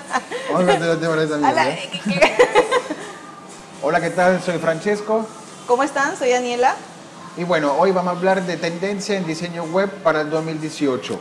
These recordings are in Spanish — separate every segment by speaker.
Speaker 1: Vamos a el tema de esa mierda. ¿eh? Hola, ¿qué tal? Soy Francesco.
Speaker 2: ¿Cómo están? Soy Daniela.
Speaker 1: Y bueno, hoy vamos a hablar de tendencia en diseño web para el 2018.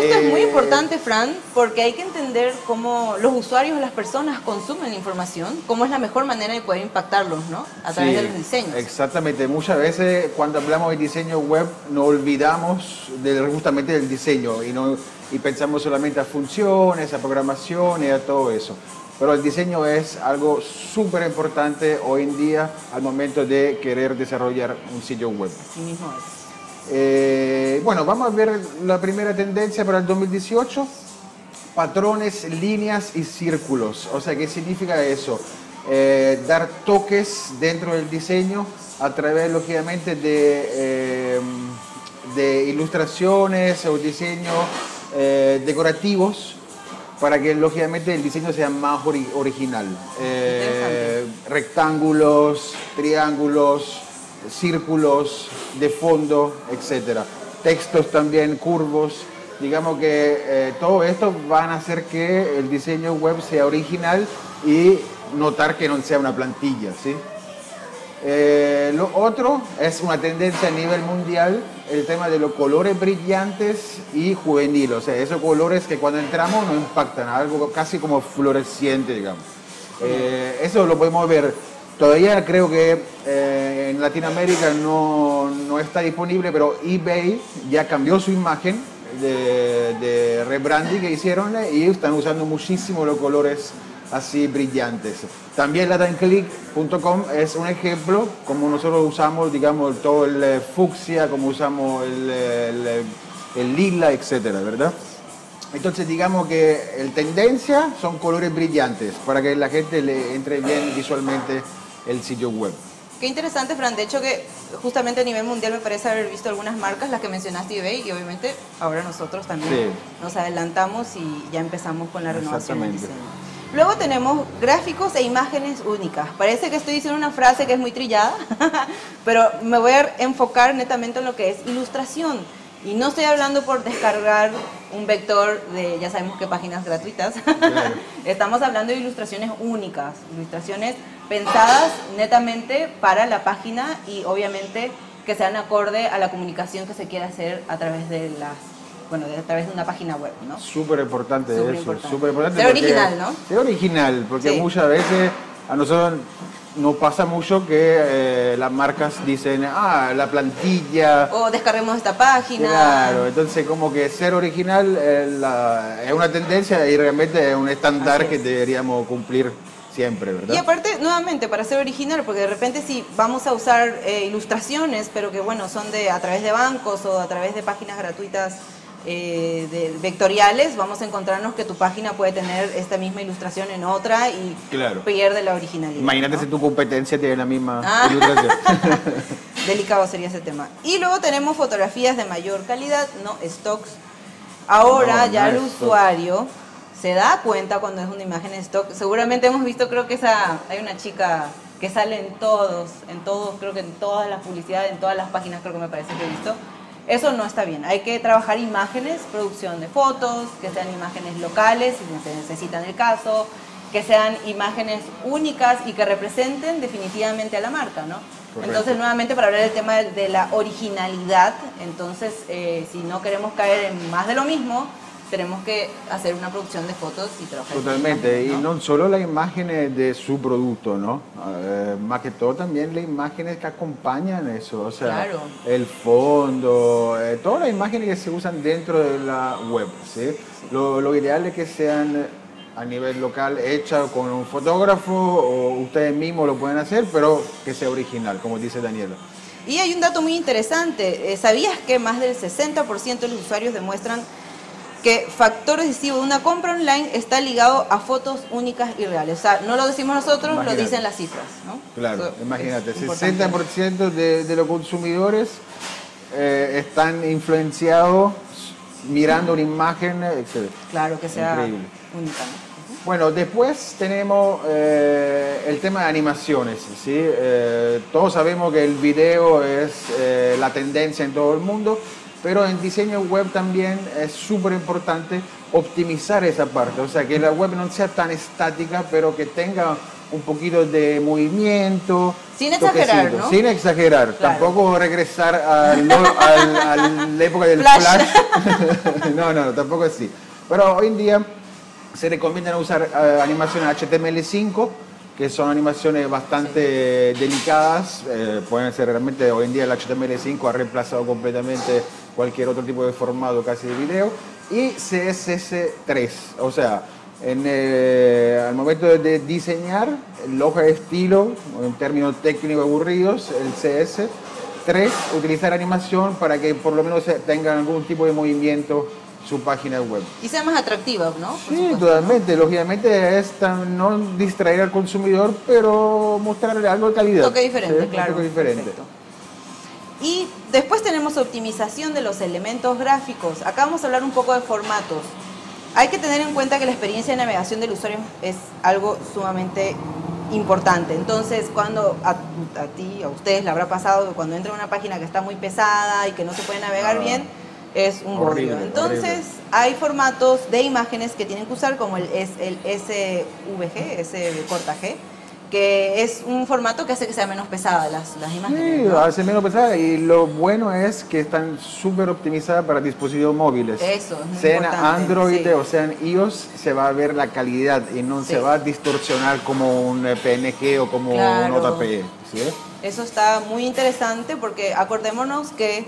Speaker 2: Esto es muy
Speaker 1: Eh,
Speaker 2: importante, Fran, porque hay que entender cómo los usuarios, las personas consumen la información, cómo es la mejor manera de poder impactarlos, ¿no? A través
Speaker 1: Sí,
Speaker 2: de los diseños.
Speaker 1: Exactamente. Muchas veces cuando hablamos de diseño web nos olvidamos de, justamente del diseño y, no, y pensamos solamente a funciones, a programación y a todo eso. Pero el diseño es algo súper importante hoy en día al momento de querer desarrollar un sitio web.
Speaker 2: Así mismo es.
Speaker 1: Eh, bueno, vamos a ver la primera tendencia para el 2018. Patrones, líneas y círculos. O sea, ¿qué significa eso? Eh, dar toques dentro del diseño a través, lógicamente, de, eh, de ilustraciones o diseños decorativos para que, lógicamente, el diseño sea más ori- original. Rectángulos, triángulos, círculos de fondo, etcétera. Textos también, curvos. Digamos que eh, todo esto van a hacer que el diseño web sea original y notar que no sea una plantilla, ¿sí? Eh, lo otro es una tendencia a nivel mundial, el tema de los colores brillantes y juveniles, o sea, esos colores que cuando entramos nos impactan, algo casi como fluoresciente, digamos. Eh, eso lo podemos ver. Todavía creo que eh, en Latinoamérica no, no está disponible, pero eBay ya cambió su imagen de, rebranding que hicieron y están usando muchísimo los colores así brillantes. También latanclick.com es un ejemplo, como nosotros usamos, digamos, todo el eh, fucsia, como usamos el, el lila, etcétera, ¿verdad? Entonces digamos que el tendencia son colores brillantes para que la gente le entre bien visualmente el sitio web.
Speaker 2: Qué interesante, Fran. De hecho, que justamente a nivel mundial me parece haber visto algunas marcas, las que mencionaste eBay, y obviamente ahora nosotros también
Speaker 1: Sí.
Speaker 2: nos adelantamos y ya empezamos con la renovación del diseño. Luego tenemos gráficos e imágenes únicas. Parece que estoy diciendo una frase que es muy trillada, pero me voy a enfocar netamente en lo que es ilustración. Y no estoy hablando por descargar un vector de, ya sabemos qué páginas gratuitas.
Speaker 1: Claro.
Speaker 2: Estamos hablando de ilustraciones únicas, ilustraciones pensadas netamente para la página y obviamente que sean acorde a la comunicación que se quiere hacer a través de las, bueno, de- a través de una página web, ¿no?
Speaker 1: Súper importante
Speaker 2: Súper
Speaker 1: eso,
Speaker 2: importante.
Speaker 1: súper importante.
Speaker 2: Ser original, ¿no?
Speaker 1: Ser original, porque
Speaker 2: Sí.
Speaker 1: muchas veces a nosotros nos pasa mucho que eh, las marcas dicen, ah, la plantilla,
Speaker 2: O descarguemos esta página.
Speaker 1: Claro, entonces como que ser original eh, la- es una tendencia y realmente es un estándar que deberíamos cumplir siempre, ¿verdad?
Speaker 2: Y aparte, nuevamente, para ser original, porque de repente si vamos a usar eh, ilustraciones, pero que bueno, son de a través de bancos o a través de páginas gratuitas eh, de- vectoriales, vamos a encontrarnos que tu página puede tener esta misma ilustración en otra y
Speaker 1: Claro.
Speaker 2: pierde la originalidad.
Speaker 1: Imagínate
Speaker 2: ¿no?
Speaker 1: si tu competencia tiene la misma
Speaker 2: Ah.
Speaker 1: ilustración.
Speaker 2: Delicado sería ese tema. Y luego tenemos fotografías de mayor calidad, no stocks. Ahora
Speaker 1: No,
Speaker 2: ya el usuario se da cuenta cuando es una imagen stock. Seguramente hemos visto, creo que esa hay una chica que sale en todos, en todos, creo que en todas las publicidades, en todas las páginas, creo que me parece que he visto. Eso no está bien. Hay que trabajar imágenes, producción de fotos, que sean imágenes locales, si se necesita en el caso, que sean imágenes únicas y que representen definitivamente a la marca, ¿no?
Speaker 1: Correcto.
Speaker 2: Entonces, nuevamente, para hablar del tema de, de la originalidad, entonces, eh, si no queremos caer en más de lo mismo, tenemos que hacer una producción de fotos y trabajar.
Speaker 1: Totalmente, y
Speaker 2: imágenes, ¿no?
Speaker 1: no solo las imágenes de su producto, ¿no? Eh, más que todo también las imágenes que acompañan eso, o sea,
Speaker 2: Claro.
Speaker 1: el fondo, eh, todas las imágenes que se usan dentro de la web, ¿sí? Lo, lo ideal es que sean a nivel local hechas con un fotógrafo o ustedes mismos lo pueden hacer, pero que sea original, como dice Daniela.
Speaker 2: Y hay un dato muy interesante. Eh, ¿Sabías que más del 60% de los usuarios demuestran que factor decisivo de una compra online está ligado a fotos únicas y reales? O sea, no lo decimos nosotros,
Speaker 1: Imagínate.
Speaker 2: lo dicen las cifras, ¿no?
Speaker 1: Claro,
Speaker 2: Eso
Speaker 1: imagínate,
Speaker 2: es importante.
Speaker 1: 60% de, de los consumidores eh, están influenciados mirando una imagen, etc.
Speaker 2: Claro, que sea
Speaker 1: Increíble.
Speaker 2: única, ¿no?
Speaker 1: Bueno, después tenemos eh, el tema de animaciones. ¿sí? Eh, todos sabemos que el video es eh, la tendencia en todo el mundo, pero en diseño web también es súper importante optimizar esa parte, o sea, que la web no sea tan estática, pero que tenga un poquito de movimiento.
Speaker 2: Sin exagerar, ¿no?
Speaker 1: Sin exagerar. Tampoco regresar a la época del flash. no, no, tampoco así. Pero hoy en día se recomienda usar uh, animaciones HTML5, que son animaciones bastante delicadas. Eh, pueden ser realmente, hoy en día el HTML5 ha reemplazado completamente cualquier otro tipo de formato casi de video. Y CSS3, o sea, en, eh, al momento de diseñar el hoja de estilo, en términos técnicos aburridos, el CS. 3. Utilizar animación para que por lo menos tengan algún tipo de movimiento su página web.
Speaker 2: Y sea más atractiva, ¿no?
Speaker 1: sí, totalmente. Lógicamente es no distraer al consumidor, pero mostrarle algo de calidad.
Speaker 2: Un toque diferente, claro.
Speaker 1: Un toque diferente.
Speaker 2: Y después tenemos optimización de los elementos gráficos. Acá vamos a hablar un poco de formatos. Hay que tener en cuenta que la experiencia de navegación del usuario es algo sumamente importante. Entonces, cuando a, ti, a ustedes le habrá pasado que cuando entra a una página que está muy pesada y que no se puede navegar ah. bien, es un bollo. Entonces, hay formatos de imágenes que tienen que usar como el, el SVG, ese corta G, que es un formato que hace que sea menos pesada las, las imágenes.
Speaker 1: Sí, hace menos pesada y lo bueno es que están súper optimizadas para dispositivos móviles.
Speaker 2: Eso,
Speaker 1: es Sean Android o sean iOS, se va a ver la calidad y no se va a distorsionar como un PNG o como un JPG.
Speaker 2: Eso está muy interesante porque acordémonos que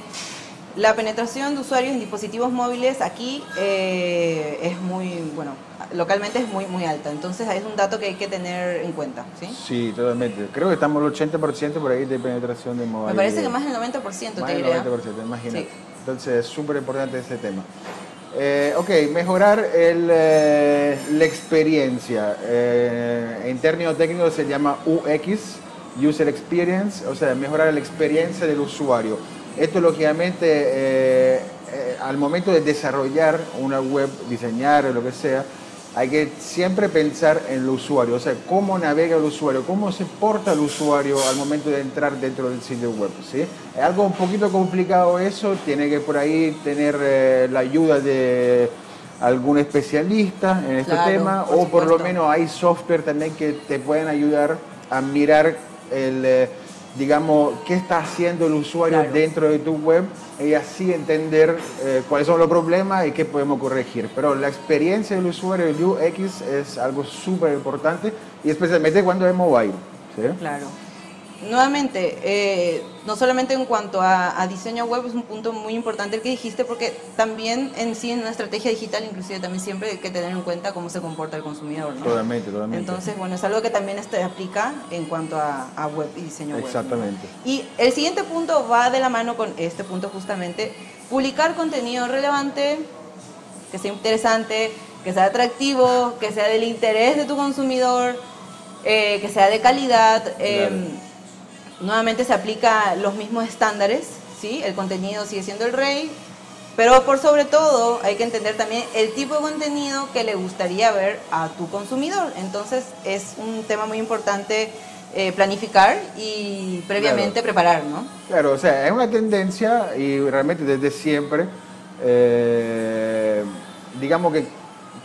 Speaker 2: la penetración de usuarios en dispositivos móviles aquí eh, es muy, bueno, localmente es muy, muy alta. Entonces es un dato que hay que tener en cuenta, ¿sí?
Speaker 1: Sí, totalmente. Creo que estamos al 80% por ahí de penetración de móviles.
Speaker 2: Me parece que más del 90%,
Speaker 1: más
Speaker 2: te
Speaker 1: del 90%, imagínate. Entonces es súper importante ese tema. Eh, ok, mejorar el, eh, la experiencia. en términos técnicos se llama UX, User Experience, o sea, mejorar la experiencia del usuario esto lógicamente eh, eh, al momento de desarrollar una web, diseñar o lo que sea, hay que siempre pensar en el usuario, o sea, cómo navega el usuario, cómo se porta el usuario al momento de entrar dentro del sitio web. ¿sí? Es algo un poquito complicado eso, tiene que por ahí tener eh, la ayuda de algún especialista en este tema, o por lo menos hay software también que te pueden ayudar a mirar el digamos, qué está haciendo el usuario dentro de tu web y así entender eh, cuáles son los problemas y qué podemos corregir. Pero la experiencia del usuario, el UX, es algo súper importante y especialmente cuando es mobile. ¿sí?
Speaker 2: Claro nuevamente, eh, no solamente en cuanto a, diseño web, es un punto muy importante el que dijiste, porque también en sí, en una estrategia digital, inclusive también siempre hay que tener en cuenta cómo se comporta el consumidor. ¿no?
Speaker 1: Totalmente, totalmente.
Speaker 2: Entonces, bueno, es algo que también este aplica en cuanto a, web y diseño web.
Speaker 1: Exactamente.
Speaker 2: Y el siguiente punto va de la mano con este punto justamente, publicar contenido relevante, que sea interesante, que sea atractivo, que sea del interés de tu consumidor, eh, que sea de calidad. Em, nuevamente se aplica los mismos estándares, ¿sí? El contenido sigue siendo el rey, pero por sobre todo hay que entender también el tipo de contenido que le gustaría ver a tu consumidor. Entonces es un tema muy importante eh, planificar y previamente preparar, ¿no?
Speaker 1: Claro, o sea, es una tendencia y realmente desde siempre, eh, digamos que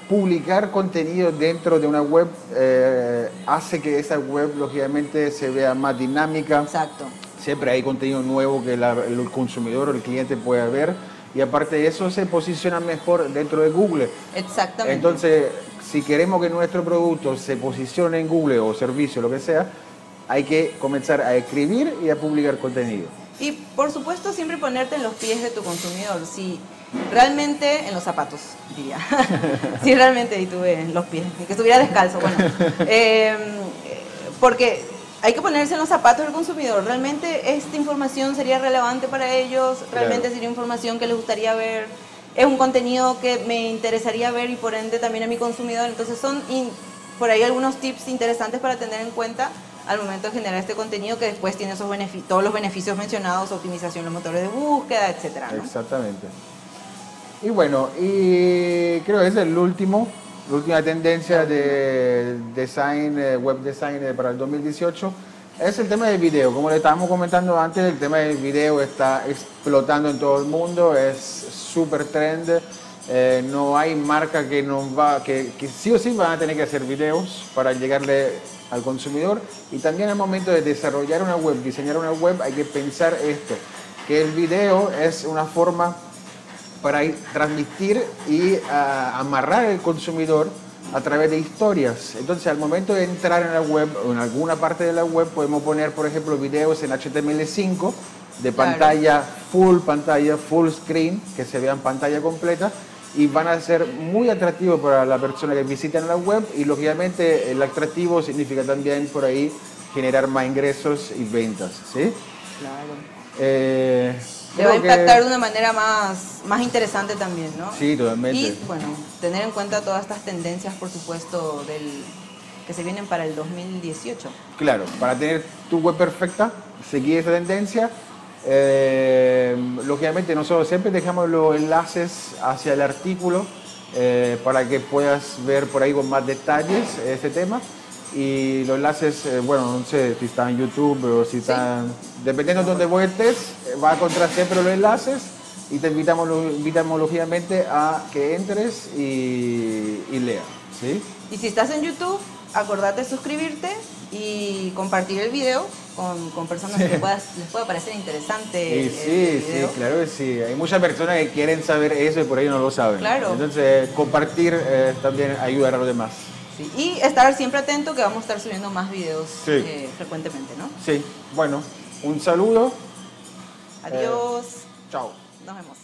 Speaker 1: publicar contenido dentro de una web eh, hace que esa web lógicamente se vea más dinámica.
Speaker 2: Exacto.
Speaker 1: Siempre hay contenido nuevo que el consumidor o el cliente pueda ver y aparte de eso se posiciona mejor dentro de Google.
Speaker 2: Exactamente.
Speaker 1: Entonces, si queremos que nuestro producto se posicione en Google o servicio, lo que sea, hay que comenzar a escribir y a publicar contenido.
Speaker 2: Y por supuesto siempre ponerte en los pies de tu consumidor. Si realmente en los zapatos, diría. si realmente y tuve en los pies, que estuviera descalzo, bueno. Em, porque hay que ponerse en los zapatos del consumidor. ¿Realmente esta información sería relevante para ellos? ¿Realmente sería información que les gustaría ver? ¿Es un contenido que me interesaría ver y por ende también a mi consumidor? Entonces son por ahí algunos tips interesantes para tener en cuenta al momento de generar este contenido que después tiene esos todos los beneficios mencionados, optimización de los motores de búsqueda, etcétera.
Speaker 1: Exactamente. Y bueno, y creo que es el último, la última tendencia de design, eh, web design eh, para el 2018 es el tema del video. Como le estábamos comentando antes, el tema del video está explotando en todo el mundo, es súper trend Eh, no hay marca que, nos va, que, que sí o sí van a tener que hacer videos para llegarle al consumidor y también al momento de desarrollar una web, diseñar una web, hay que pensar esto, que el video es una forma para ir, transmitir y ah, amarrar al consumidor a través de historias. Entonces, al momento de entrar en la web o en alguna parte de la web, podemos poner, por ejemplo, videos en HTML5 de
Speaker 2: Claro.
Speaker 1: pantalla full, pantalla full screen, que se vea en pantalla completa y van a ser muy atractivos para la persona que visita la web y lógicamente el atractivo significa también por ahí generar más ingresos y ventas, ¿sí?
Speaker 2: Claro.
Speaker 1: Eh,
Speaker 2: Le va a
Speaker 1: que-
Speaker 2: impactar de una manera más, más interesante también, ¿no?
Speaker 1: Sí, totalmente.
Speaker 2: Y bueno, tener en cuenta todas estas tendencias, por supuesto, del, que se vienen para el 2018.
Speaker 1: Claro, para tener tu web perfecta, seguir esa tendencia. eh, lógicamente nosotros siempre dejamos los enlaces hacia el artículo eh, para que puedas ver por ahí con más detalles ese tema. Y los enlaces, eh, bueno, no sé si están en YouTube o si están... Dependiendo de donde vos estés, eh, va a encontrar siempre los enlaces y te invitamos, invitamos lógicamente a que entres y, y leas. ¿sí?
Speaker 2: Y si estás en YouTube, acordate de suscribirte y compartir el video con, con personas que puedas, les pueda parecer interesante.
Speaker 1: Y
Speaker 2: el
Speaker 1: sí, sí,
Speaker 2: video.
Speaker 1: claro que sí. Hay muchas personas que quieren saber eso y por ahí no lo saben.
Speaker 2: Claro.
Speaker 1: Entonces, compartir eh, también ayuda a los demás.
Speaker 2: Sí, Y estar siempre atento que vamos a estar subiendo más videos
Speaker 1: Sí.
Speaker 2: eh, frecuentemente, ¿no?
Speaker 1: Sí, bueno, un saludo.
Speaker 2: Adiós.
Speaker 1: Chao.
Speaker 2: Nos vemos.